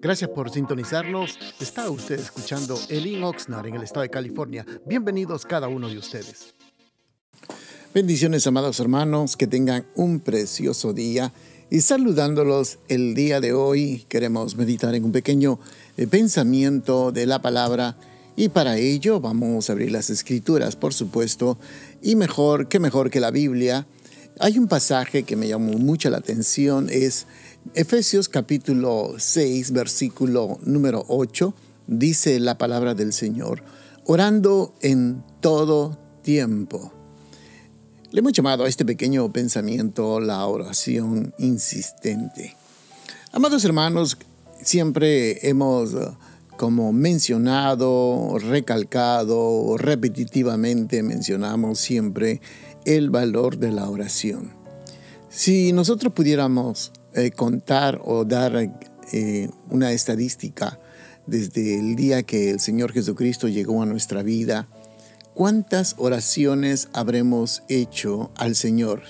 Gracias por sintonizarnos. Está usted escuchando Elin Oxnard en el estado de California. Bienvenidos cada uno de ustedes. Bendiciones, amados hermanos, que tengan un precioso día. Y saludándolos el día de hoy, queremos meditar en un pequeño eh, pensamiento de la palabra. Y para ello vamos a abrir las escrituras, por supuesto. Y mejor, que mejor que la Biblia. Hay un pasaje que me llamó mucho la atención, es Efesios capítulo 6, versículo número 8, dice la palabra del Señor, orando en todo tiempo. Le hemos llamado a este pequeño pensamiento la oración insistente. Amados hermanos, siempre hemos como mencionado, recalcado, repetitivamente mencionamos siempre el valor de la oración. Si nosotros pudiéramos eh, contar o dar eh, una estadística desde el día que el Señor Jesucristo llegó a nuestra vida, ¿cuántas oraciones habremos hecho al Señor?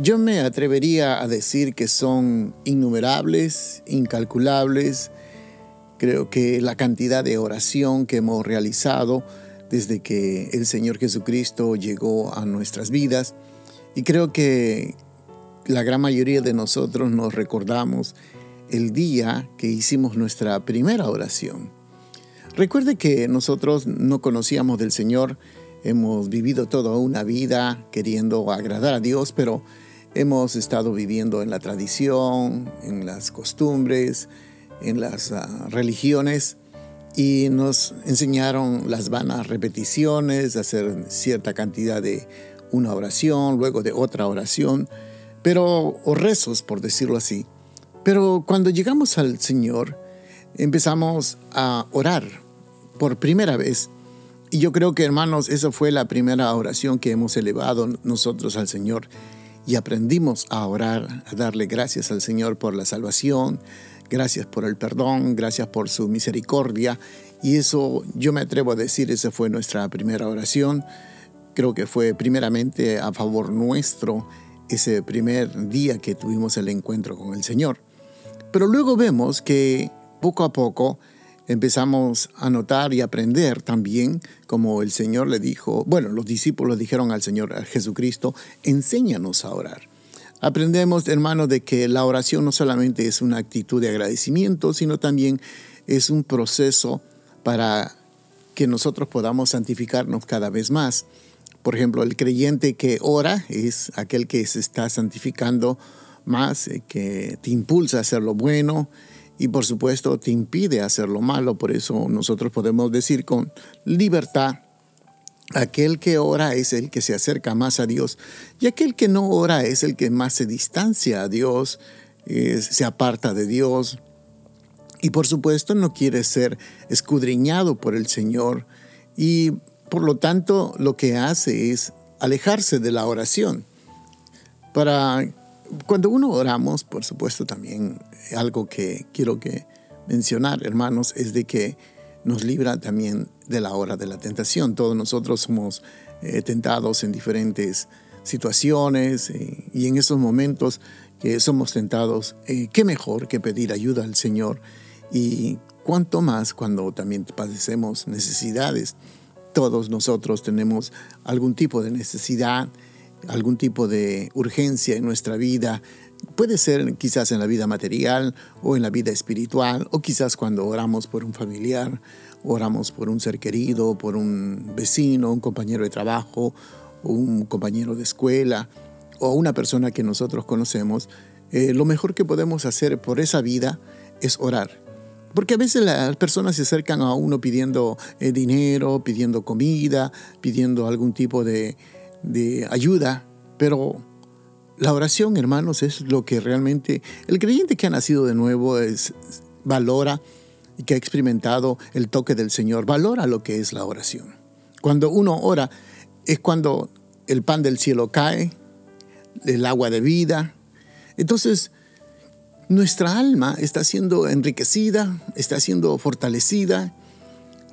Yo me atrevería a decir que son innumerables, incalculables. Creo que la cantidad de oración que hemos realizado desde que el Señor Jesucristo llegó a nuestras vidas. Y creo que la gran mayoría de nosotros nos recordamos el día que hicimos nuestra primera oración. Recuerde que nosotros no conocíamos del Señor, hemos vivido toda una vida queriendo agradar a Dios, pero hemos estado viviendo en la tradición, en las costumbres, en las ah, religiones y nos enseñaron las vanas repeticiones, hacer cierta cantidad de una oración, luego de otra oración pero, o rezos, por decirlo así. Pero cuando llegamos al Señor, empezamos a orar por primera vez. Y yo creo que, hermanos, esa fue la primera oración que hemos elevado nosotros al Señor. Y aprendimos a orar, a darle gracias al Señor por la salvación, gracias por el perdón, gracias por su misericordia. Y eso yo me atrevo a decir, esa fue nuestra primera oración. Creo que fue primeramente a favor nuestro ese primer día que tuvimos el encuentro con el Señor. Pero luego vemos que poco a poco empezamos a notar y aprender también, como el Señor le dijo, bueno, los discípulos dijeron al Señor Jesucristo, enséñanos a orar. Aprendemos, hermanos, de que la oración no solamente es una actitud de agradecimiento, sino también es un proceso para que nosotros podamos santificarnos cada vez más. Por ejemplo, el creyente que ora es aquel que se está santificando más, eh, que te impulsa a hacer lo bueno y por supuesto te impide hacer lo malo. Por eso nosotros podemos decir con libertad, aquel que ora es el que se acerca más a Dios y aquel que no ora es el que más se distancia a Dios, se aparta de Dios y por supuesto no quiere ser escudriñado por el Señor. Y por lo tanto, lo que hace es alejarse de la oración. Para cuando uno oramos, por supuesto, también algo que quiero que mencionar, hermanos, es de que nos libra también de la hora de la tentación. Todos nosotros somos eh, tentados en diferentes situaciones eh, y en esos momentos que somos tentados, eh, qué mejor que pedir ayuda al Señor y cuánto más cuando también padecemos necesidades. Todos nosotros tenemos algún tipo de necesidad, algún tipo de urgencia en nuestra vida. Puede ser quizás en la vida material o en la vida espiritual, o quizás cuando oramos por un familiar, oramos por un ser querido, por un vecino, un compañero de trabajo, un compañero de escuela o una persona que nosotros conocemos. Eh, lo mejor que podemos hacer por esa vida es orar porque a veces las personas se acercan a uno pidiendo eh, dinero, pidiendo comida, pidiendo algún tipo de, ayuda, pero la oración, hermanos, es lo que realmente el creyente que ha nacido de nuevo es, valora y que ha experimentado el toque del Señor, valora lo que es la oración. Cuando uno ora es cuando el pan del cielo cae, el agua de vida. Entonces, nuestra alma está siendo enriquecida, está siendo fortalecida,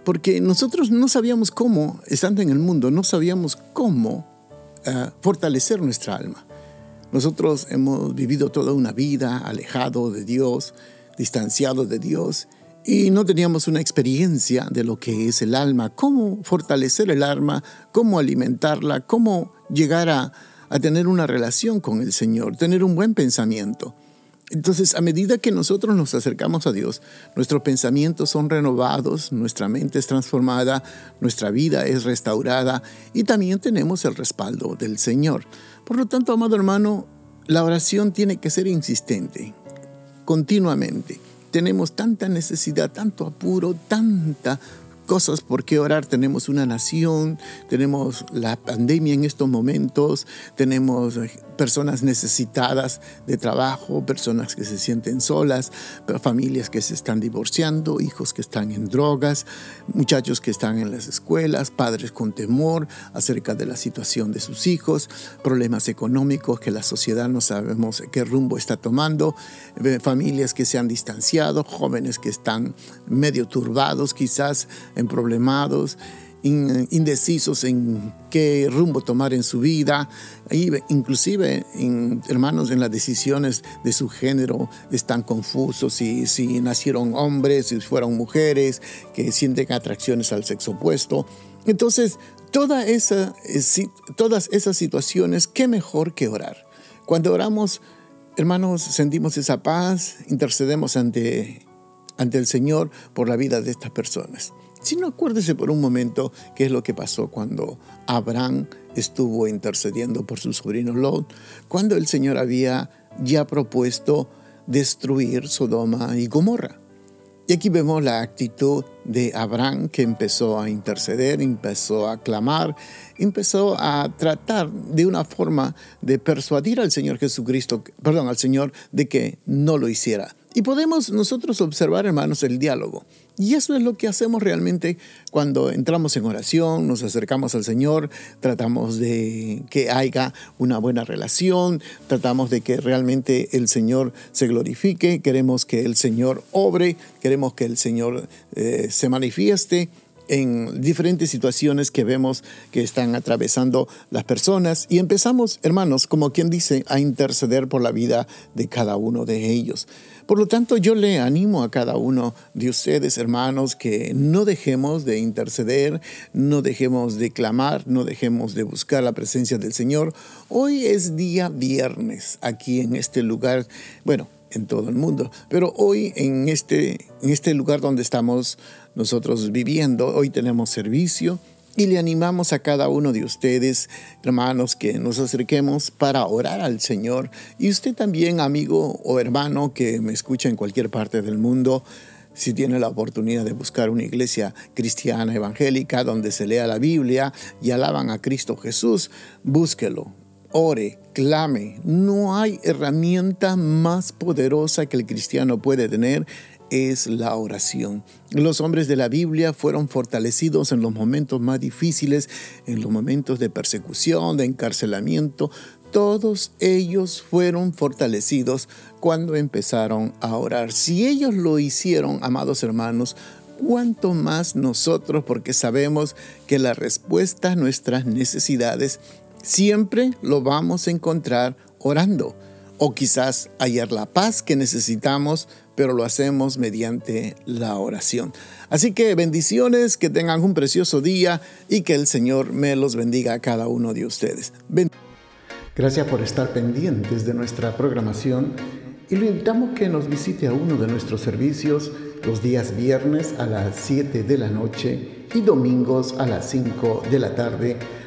porque nosotros no sabíamos cómo, estando en el mundo, no sabíamos cómo eh, fortalecer nuestra alma. Nosotros hemos vivido toda una vida alejado de Dios, distanciados de Dios y no teníamos una experiencia de lo que es el alma, cómo fortalecer el alma, cómo alimentarla, cómo llegar a tener una relación con el Señor, tener un buen pensamiento. Entonces, a medida que nosotros nos acercamos a Dios, nuestros pensamientos son renovados, nuestra mente es transformada, nuestra vida es restaurada y también tenemos el respaldo del Señor. Por lo tanto, amado hermano, la oración tiene que ser insistente, continuamente. Tenemos tanta necesidad, tanto apuro, tanta cosas por qué orar. Tenemos una nación, tenemos la pandemia en estos momentos, tenemos personas necesitadas de trabajo, personas que se sienten solas, familias que se están divorciando, hijos que están en drogas, muchachos que están en las escuelas, padres con temor acerca de la situación de sus hijos, problemas económicos que la sociedad no sabemos qué rumbo está tomando, eh, familias que se han distanciado, jóvenes que están medio turbados quizás, en problemados indecisos en qué rumbo tomar en su vida, inclusive en, hermanos en las decisiones de su género están confusos, si, si nacieron hombres, si fueron mujeres, que sienten atracciones al sexo opuesto. Entonces, toda esa, todas esas situaciones, qué mejor que orar. Cuando oramos, hermanos, sentimos esa paz, intercedemos ante, ante el Señor por la vida de estas personas. Si no, acuérdese por un momento qué es lo que pasó cuando Abraham estuvo intercediendo por su sobrino Lot, cuando el Señor había ya propuesto destruir Sodoma y Gomorra. Y aquí vemos la actitud de Abraham que empezó a interceder, empezó a clamar, empezó a tratar de una forma de persuadir al Señor Jesucristo, perdón, al Señor de que no lo hiciera. Y podemos nosotros observar, hermanos, el diálogo. Y eso es lo que hacemos realmente cuando entramos en oración, nos acercamos al Señor, tratamos de que haya una buena relación, tratamos de que realmente el Señor se glorifique, queremos que el Señor obre, queremos que el Señor eh, se manifieste en diferentes situaciones que vemos que están atravesando las personas y empezamos, hermanos, como quien dice, a interceder por la vida de cada uno de ellos. Por lo tanto, yo le animo a cada uno de ustedes, hermanos, que no dejemos de interceder, no dejemos de clamar, no dejemos de buscar la presencia del Señor. Hoy es día viernes aquí en este lugar, bueno, en todo el mundo, pero hoy en este, en este lugar donde estamos nosotros viviendo, hoy tenemos servicio y le animamos a cada uno de ustedes, hermanos, que nos acerquemos para orar al Señor. Y usted también, amigo o hermano que me escucha en cualquier parte del mundo, si tiene la oportunidad de buscar una iglesia cristiana evangélica donde se lea la Biblia y alaban a Cristo Jesús, búsquelo, ore, clame. No hay herramienta más poderosa que el cristiano puede tener es la oración. Los hombres de la Biblia fueron fortalecidos en los momentos más difíciles, en los momentos de persecución, de encarcelamiento. Todos ellos fueron fortalecidos cuando empezaron a orar. Si ellos lo hicieron, amados hermanos, cuánto más nosotros, porque sabemos que la respuesta a nuestras necesidades siempre lo vamos a encontrar orando. O quizás hallar la paz que necesitamos pero lo hacemos mediante la oración. Así que bendiciones, que tengan un precioso día y que el Señor me los bendiga a cada uno de ustedes. Gracias por estar pendientes de nuestra programación y lo invitamos que nos visite a uno de nuestros servicios los días viernes a las 7 de la noche y domingos a las 5 de la tarde.